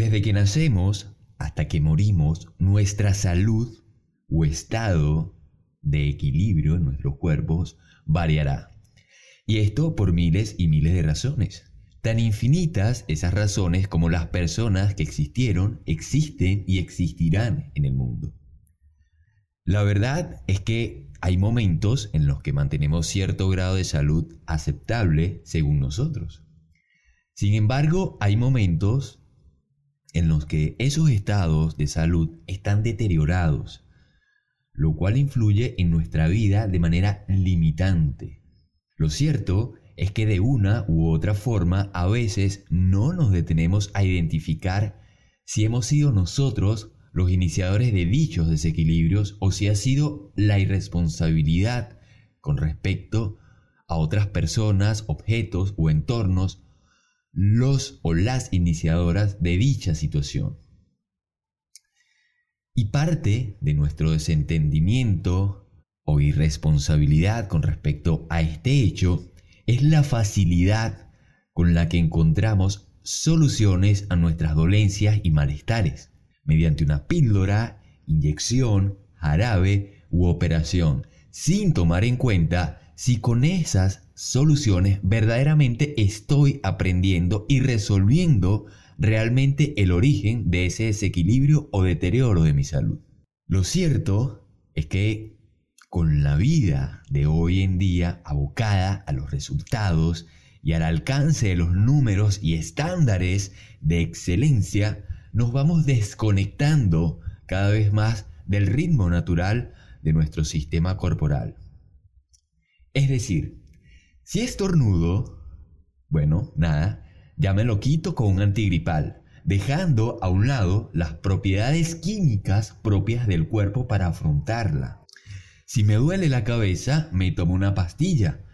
Desde que nacemos hasta que morimos, nuestra salud o estado de equilibrio en nuestros cuerpos variará. Y esto por miles y miles de razones. Tan infinitas esas razones como las personas que existieron, existen y existirán en el mundo. La verdad es que hay momentos en los que mantenemos cierto grado de salud aceptable según nosotros. Sin embargo, hay momentos en los que esos estados de salud están deteriorados, lo cual influye en nuestra vida de manera limitante. Lo cierto es que de una u otra forma a veces no nos detenemos a identificar si hemos sido nosotros los iniciadores de dichos desequilibrios o si ha sido la irresponsabilidad con respecto a otras personas, objetos o entornos los o las iniciadoras de dicha situación. Y parte de nuestro desentendimiento o irresponsabilidad con respecto a este hecho es la facilidad con la que encontramos soluciones a nuestras dolencias y malestares, mediante una píldora, inyección, jarabe u operación, sin tomar en cuenta si con esas soluciones verdaderamente estoy aprendiendo y resolviendo realmente el origen de ese desequilibrio o deterioro de mi salud. Lo cierto es que con la vida de hoy en día abocada a los resultados y al alcance de los números y estándares de excelencia, nos vamos desconectando cada vez más del ritmo natural de nuestro sistema corporal. Es decir, si estornudo, bueno, nada, ya me lo quito con un antigripal, dejando a un lado las propiedades químicas propias del cuerpo para afrontarla. Si me duele la cabeza, me tomo una pastilla.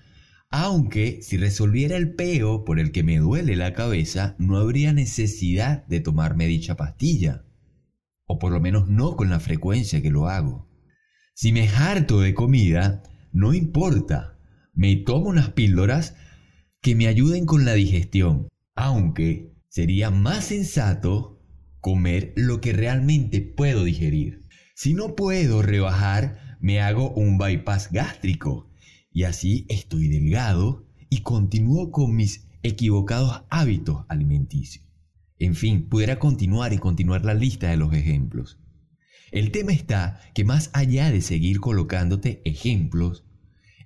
Aunque si resolviera el peo por el que me duele la cabeza, no habría necesidad de tomarme dicha pastilla. O por lo menos no con la frecuencia que lo hago. Si me harto de comida, no importa. Me tomo unas píldoras que me ayuden con la digestión. Aunque sería más sensato comer lo que realmente puedo digerir. Si no puedo rebajar, me hago un bypass gástrico y así estoy delgado y continúo con mis equivocados hábitos alimenticios. En fin, pudiera continuar y continuar la lista de los ejemplos. El tema está que más allá de seguir colocándote ejemplos,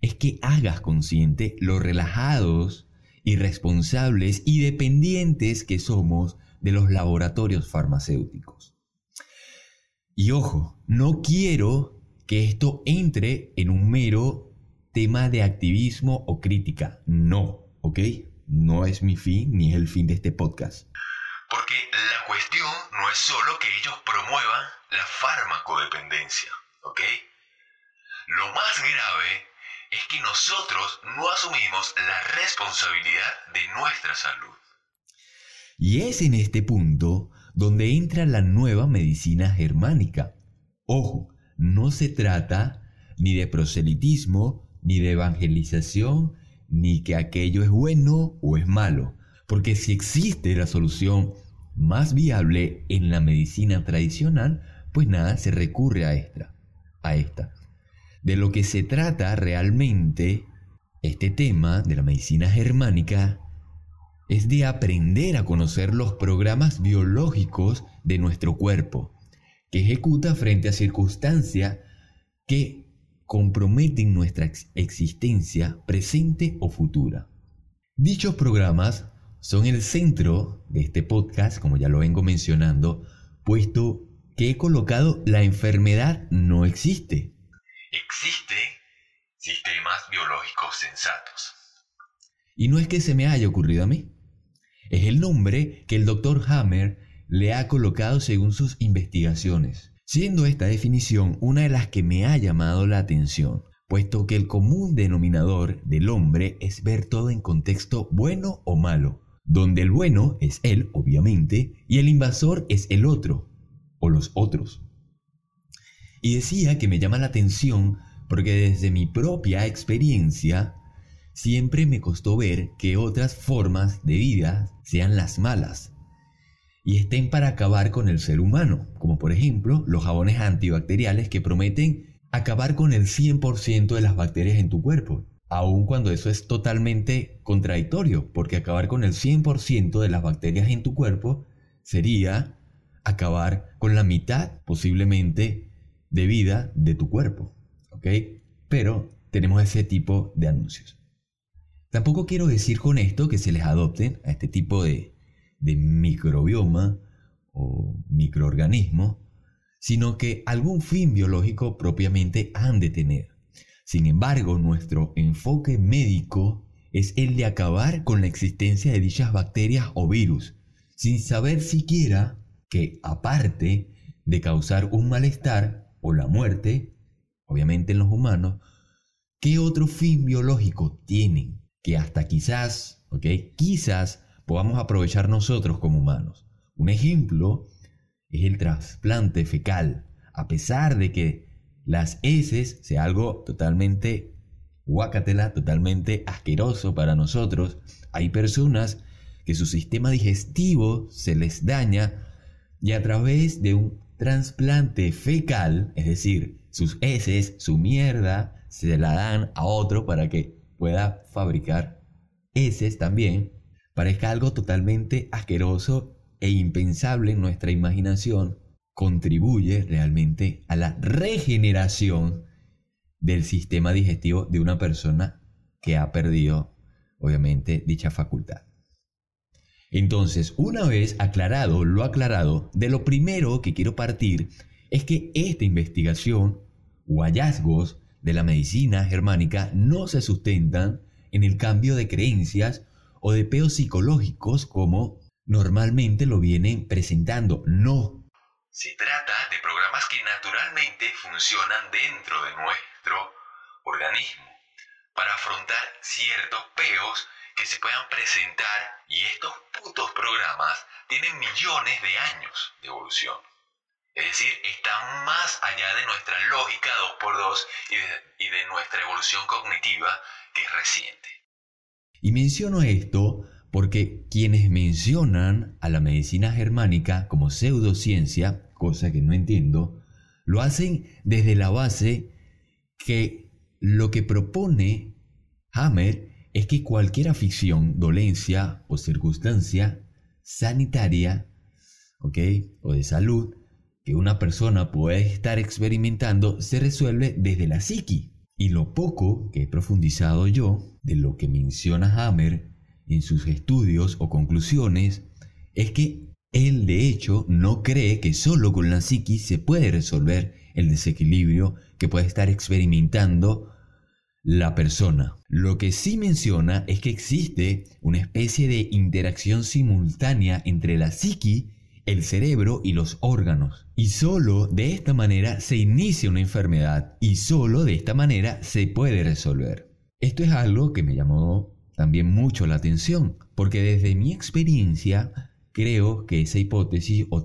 es que hagas consciente lo relajados, irresponsables y dependientes que somos de los laboratorios farmacéuticos. Y ojo, no quiero que esto entre en un mero tema de activismo o crítica. No, ¿ok? No es mi fin ni es el fin de este podcast. Porque la cuestión no es solo que ellos promuevan la farmacodependencia, ¿ok? Lo más grave es que nosotros no asumimos la responsabilidad de nuestra salud. Y es en este punto donde entra la nueva medicina germánica. Ojo, no se trata ni de proselitismo, ni de evangelización, ni que aquello es bueno o es malo, porque si existe la solución más viable en la medicina tradicional, pues nada, se recurre a esta, a esta. De lo que se trata realmente este tema de la medicina germánica es de aprender a conocer los programas biológicos de nuestro cuerpo que ejecuta frente a circunstancias que comprometen nuestra existencia presente o futura. Dichos programas son el centro de este podcast, como ya lo vengo mencionando, puesto que he colocado la enfermedad no existe. Existe sistemas biológicos sensatos. Y no es que se me haya ocurrido a mí. Es el nombre que el doctor Hammer le ha colocado según sus investigaciones, siendo esta definición una de las que me ha llamado la atención, puesto que el común denominador del hombre es ver todo en contexto bueno o malo, donde el bueno es él, obviamente, y el invasor es el otro, o los otros. Y decía que me llama la atención porque desde mi propia experiencia, siempre me costó ver que otras formas de vida sean las malas, y estén para acabar con el ser humano, como por ejemplo los jabones antibacteriales que prometen acabar con el 100% de las bacterias en tu cuerpo, aun cuando eso es totalmente contradictorio, porque acabar con el 100% de las bacterias en tu cuerpo sería acabar con la mitad posiblemente de vida de tu cuerpo, ¿ok? Pero tenemos ese tipo de anuncios. Tampoco quiero decir con esto que se les adopten a este tipo de, de microbioma o microorganismo, sino que algún fin biológico propiamente han de tener. Sin embargo, nuestro enfoque médico es el de acabar con la existencia de dichas bacterias o virus, sin saber siquiera que aparte de causar un malestar o la muerte, obviamente en los humanos, ¿qué otro fin biológico tienen? que hasta quizás, ¿ok? Quizás podamos aprovechar nosotros como humanos. Un ejemplo es el trasplante fecal. A pesar de que las heces sea algo totalmente guacatela, totalmente asqueroso para nosotros, hay personas que su sistema digestivo se les daña y a través de un trasplante fecal, es decir, sus heces, su mierda, se la dan a otro para que pueda fabricar heces también, parezca algo totalmente asqueroso e impensable en nuestra imaginación, contribuye realmente a la regeneración del sistema digestivo de una persona que ha perdido, obviamente, dicha facultad. Entonces, una vez aclarado lo aclarado, de lo primero que quiero partir es que esta investigación o hallazgos de la medicina germánica no se sustentan en el cambio de creencias o de peos psicológicos como normalmente lo vienen presentando. No. Se trata de programas que naturalmente funcionan dentro de nuestro organismo para afrontar ciertos peos que se puedan presentar y estos putos programas tienen millones de años de evolución. Es decir, está más allá de nuestra lógica 2x2 y de, nuestra evolución cognitiva que es reciente. Y menciono esto porque quienes mencionan a la medicina germánica como pseudociencia, cosa que no entiendo, lo hacen desde la base que lo que propone Hammer es que cualquier afición, dolencia o circunstancia sanitaria, ¿ok? O de salud, que una persona puede estar experimentando se resuelve desde la psiqui. Y lo poco que he profundizado yo de lo que menciona Hammer en sus estudios o conclusiones es que él de hecho no cree que solo con la psiqui se puede resolver el desequilibrio que puede estar experimentando la persona. Lo que sí menciona es que existe una especie de interacción simultánea entre la psiqui el cerebro y los órganos. Y solo de esta manera se inicia una enfermedad y solo de esta manera se puede resolver. Esto es algo que me llamó también mucho la atención, porque desde mi experiencia creo que esa hipótesis o,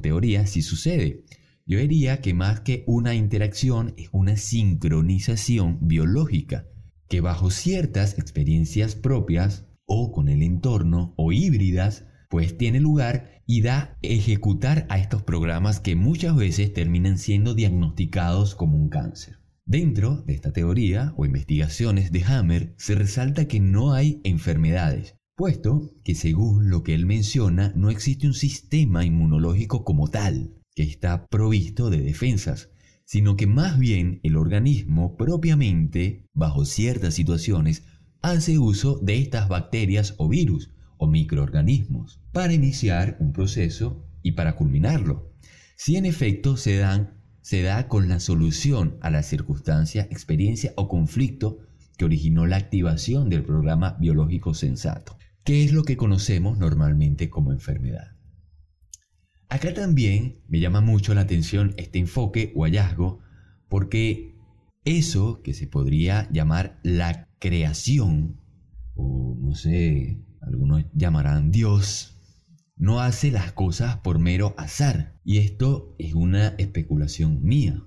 teoría sí sucede. Yo diría que más que una interacción es una sincronización biológica, que bajo ciertas experiencias propias o con el entorno o híbridas, pues tiene lugar y da ejecutar a estos programas que muchas veces terminan siendo diagnosticados como un cáncer. Dentro de esta teoría o investigaciones de Hammer se resalta que no hay enfermedades, puesto que según lo que él menciona no existe un sistema inmunológico como tal, que está provisto de defensas, sino que más bien el organismo propiamente, bajo ciertas situaciones, hace uso de estas bacterias o virus, o microorganismos para iniciar un proceso y para culminarlo. Si en efecto se, dan, se da con la solución a la circunstancia, experiencia o conflicto que originó la activación del programa biológico sensato, que es lo que conocemos normalmente como enfermedad. Acá también me llama mucho la atención este enfoque o hallazgo porque eso que se podría llamar la creación, o no sé, algunos llamarán Dios, no hace las cosas por mero azar. Y esto es una especulación mía.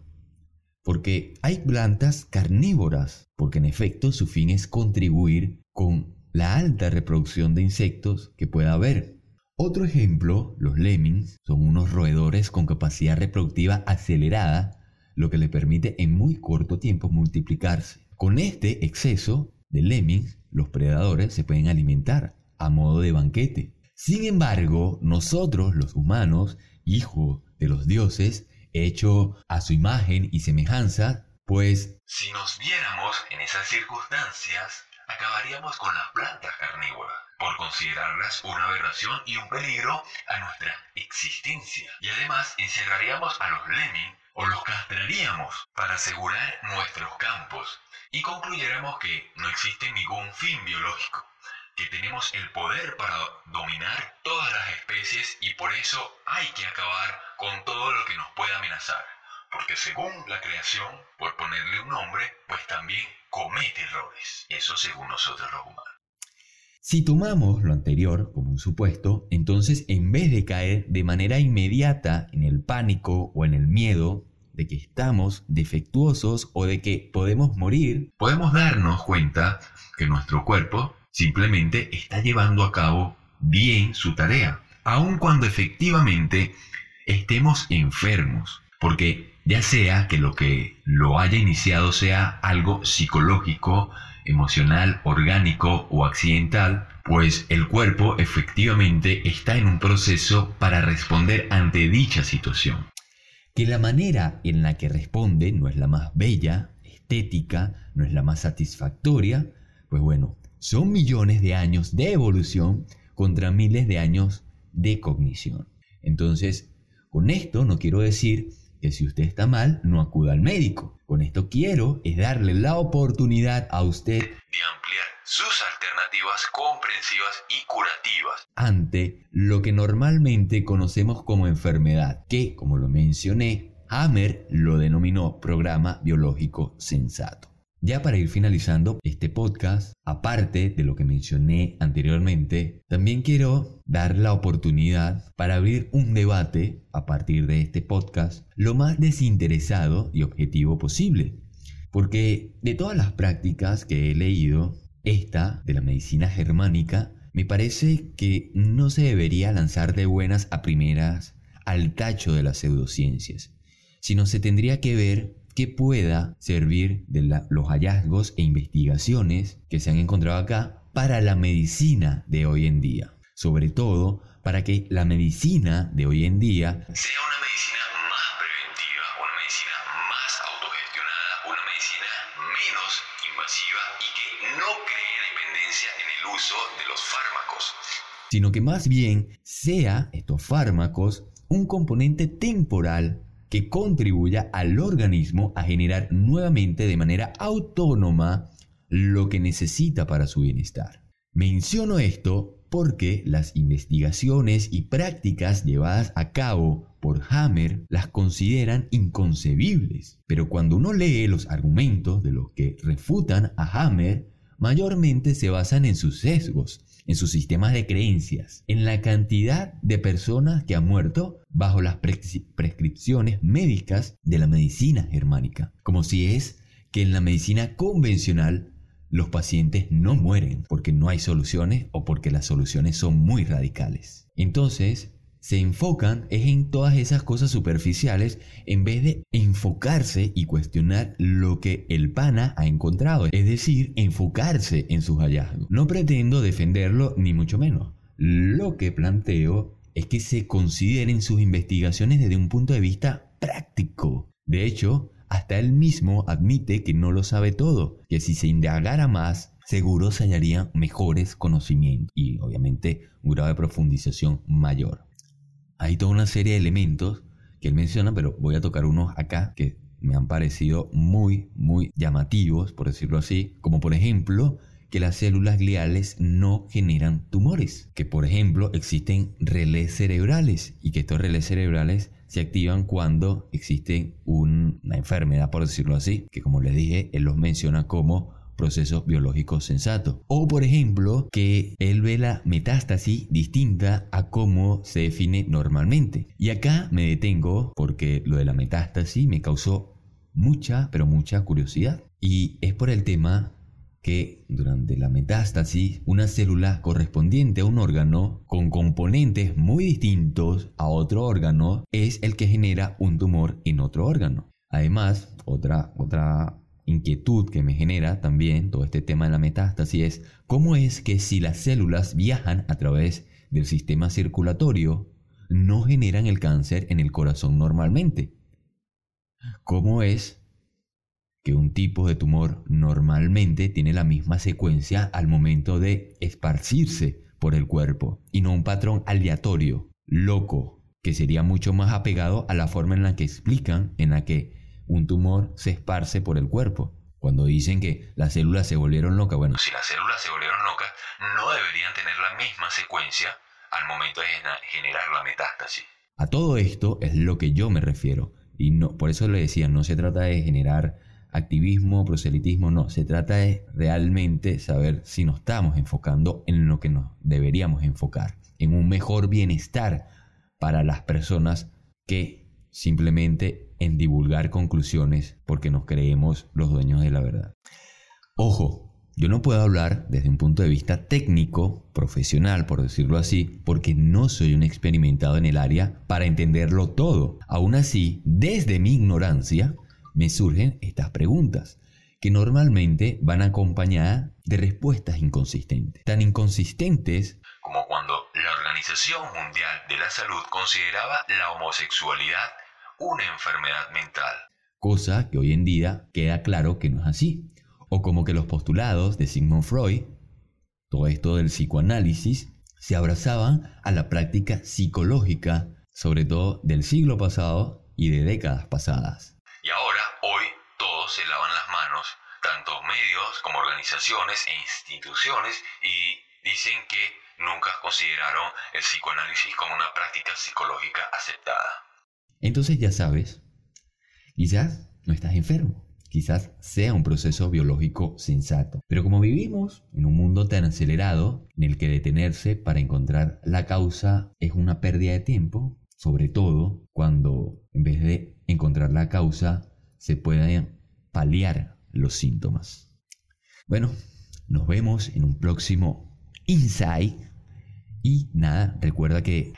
Porque hay plantas carnívoras, porque en efecto su fin es contribuir con la alta reproducción de insectos que pueda haber. Otro ejemplo, los lemmings son unos roedores con capacidad reproductiva acelerada, lo que le permite en muy corto tiempo multiplicarse. Con este exceso de lemmings, los predadores se pueden alimentar a modo de banquete. Sin embargo, nosotros, los humanos, hijos de los dioses, hecho a su imagen y semejanza, pues si nos viéramos en esas circunstancias, acabaríamos con las plantas carnívoras, por considerarlas una aberración y un peligro a nuestra existencia. Y además encerraríamos a los lemming o los castraríamos para asegurar nuestros campos y concluyéramos que no existe ningún fin biológico, que tenemos el poder para dominar todas las especies y por eso hay que acabar con todo lo que nos pueda amenazar. Porque según la creación, por ponerle un nombre, pues también comete errores. Eso según nosotros los humanos. Si tomamos lo anterior como un supuesto, entonces en vez de caer de manera inmediata en el pánico o en el miedo de que estamos defectuosos o de que podemos morir, podemos darnos cuenta que nuestro cuerpo simplemente está llevando a cabo bien su tarea, aun cuando efectivamente estemos enfermos, porque ya sea que lo que lo haya iniciado sea algo psicológico, emocional, orgánico o accidental, pues el cuerpo efectivamente está en un proceso para responder ante dicha situación. Que la manera en la que responde no es la más bella, estética, no es la más satisfactoria, pues bueno, son millones de años de evolución contra miles de años de cognición. Entonces, con esto no quiero decir que si usted está mal, no acuda al médico. Con esto quiero es darle la oportunidad a usted de ampliar sus alternativas comprensivas y curativas ante lo que normalmente conocemos como enfermedad, que, como lo mencioné, Hammer lo denominó programa biológico sensato. Ya para ir finalizando este podcast, aparte de lo que mencioné anteriormente, también quiero dar la oportunidad para abrir un debate a partir de este podcast lo más desinteresado y objetivo posible. Porque de todas las prácticas que he leído, esta de la medicina germánica me parece que no se debería lanzar de buenas a primeras al tacho de las pseudociencias, sino se tendría que ver que pueda servir de los hallazgos e investigaciones que se han encontrado acá para la medicina de hoy en día. Sobre todo para que la medicina de hoy en día sea una medicina más preventiva, una medicina más autogestionada, una medicina menos invasiva y que no cree dependencia en el uso de los fármacos. Sino que más bien sea estos fármacos un componente temporal que contribuya al organismo a generar nuevamente de manera autónoma lo que necesita para su bienestar. Menciono esto porque las investigaciones y prácticas llevadas a cabo por Hammer las consideran inconcebibles. Pero cuando uno lee los argumentos de los que refutan a Hammer, mayormente se basan en sus sesgos, en sus sistemas de creencias, en la cantidad de personas que han muerto bajo las prescripciones médicas de la medicina germánica, como si es que en la medicina convencional los pacientes no mueren porque no hay soluciones o porque las soluciones son muy radicales. Entonces, se enfocan es en todas esas cosas superficiales en vez de enfocarse y cuestionar lo que el pana ha encontrado, es decir, enfocarse en sus hallazgos. No pretendo defenderlo ni mucho menos. Lo que planteo es que se consideren sus investigaciones desde un punto de vista práctico. De hecho, hasta él mismo admite que no lo sabe todo, que si se indagara más, seguro se hallarían mejores conocimientos y obviamente un grado de profundización mayor hay toda una serie de elementos que él menciona, pero voy a tocar unos acá que me han parecido muy, muy llamativos, por decirlo así, como por ejemplo que las células gliales no generan tumores, que por ejemplo existen relés cerebrales y que estos relés cerebrales se activan cuando existe una enfermedad, por decirlo así, que como les dije, él los menciona como procesos biológicos sensatos. O por ejemplo, que él ve la metástasis distinta a cómo se define normalmente. Y acá me detengo porque lo de la metástasis me causó mucha, pero mucha curiosidad. Y es por el tema que durante la metástasis una célula correspondiente a un órgano con componentes muy distintos a otro órgano es el que genera un tumor en otro órgano. Además, otra, otra inquietud que me genera también todo este tema de la metástasis es cómo es que si las células viajan a través del sistema circulatorio no generan el cáncer en el corazón normalmente. ¿Cómo es que un tipo de tumor normalmente tiene la misma secuencia al momento de esparcirse por el cuerpo y no un patrón aleatorio, loco, que sería mucho más apegado a la forma en la que explican en la que un tumor se esparce por el cuerpo. Cuando dicen que las células se volvieron locas, bueno, si las células se volvieron locas, no deberían tener la misma secuencia al momento de generar la metástasis. A todo esto es lo que yo me refiero. Y no, por eso le decía, no se trata de generar activismo, proselitismo, no, se trata de realmente saber si nos estamos enfocando en lo que nos deberíamos enfocar, en un mejor bienestar para las personas que simplemente en divulgar conclusiones porque nos creemos los dueños de la verdad. Ojo, yo no puedo hablar desde un punto de vista técnico, profesional, por decirlo así, porque no soy un experimentado en el área para entenderlo todo. Aún así, desde mi ignorancia, me surgen estas preguntas, que normalmente van acompañadas de respuestas inconsistentes. Tan inconsistentes como cuando la Organización Mundial de la Salud consideraba la homosexualidad una enfermedad mental. Cosa que hoy en día queda claro que no es así o como que los postulados de Sigmund Freud, todo esto del psicoanálisis, se abrazaban a la práctica psicológica, sobre todo del siglo pasado y de décadas pasadas. Y ahora, hoy, todos se lavan las manos, tanto medios como organizaciones e instituciones, y dicen que nunca consideraron el psicoanálisis como una práctica psicológica aceptada. Entonces ya sabes, quizás no estás enfermo quizás sea un proceso biológico sensato. Pero como vivimos en un mundo tan acelerado, en el que detenerse para encontrar la causa es una pérdida de tiempo, sobre todo cuando en vez de encontrar la causa se pueden paliar los síntomas. Bueno, nos vemos en un próximo Insight. Y nada, recuerda que...